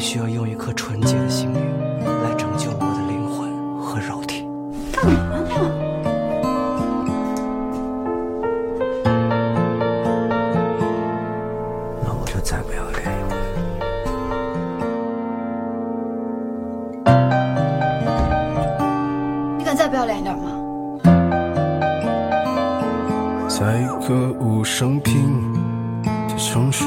我需要用一颗纯洁的心灵来拯救我的灵魂和肉体。干嘛去了？一回。你敢？平的城市。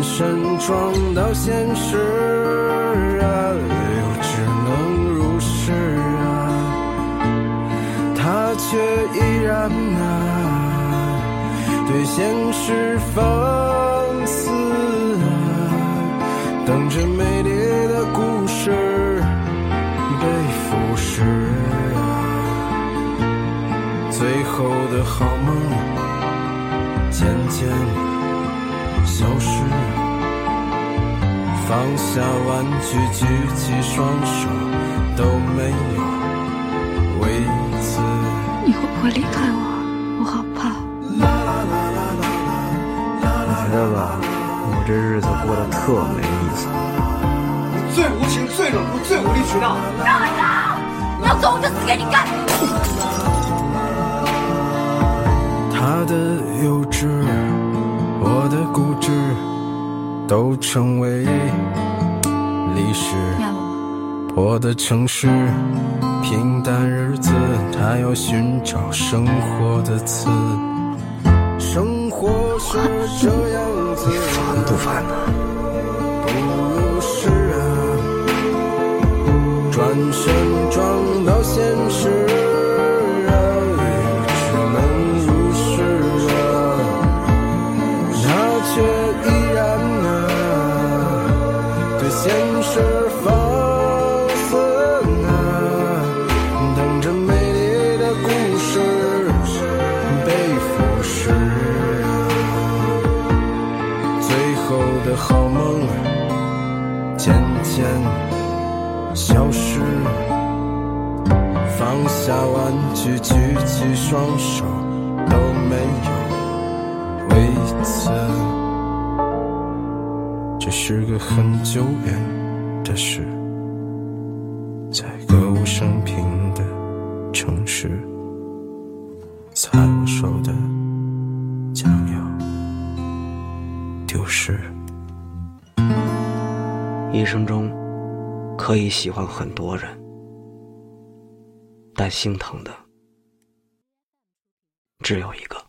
转身撞到现实啊，又只能如是啊，他却依然啊，对现实放肆啊，等着美丽的故事被腐蚀啊，最后的好梦渐渐消失。放下玩具，举起双手，都没有为此。你会不会离开我？我好怕。我觉得吧，我这日子过得特没意思。你最无情、最冷酷、最无理取闹。让我走！你要走我就死给你看。他的幼稚，我的固执，都成为历史。我的城市，平淡日子，他要寻找生活的刺。生活是这样子烦不烦呢？不是啊，转身撞到现实好梦渐渐消失，放下玩具，举起双手，都没有为此。这是个很久远的事，在歌舞升平的城市，在我手的将要丢失。一生中可以喜欢很多人，但心疼的只有一个。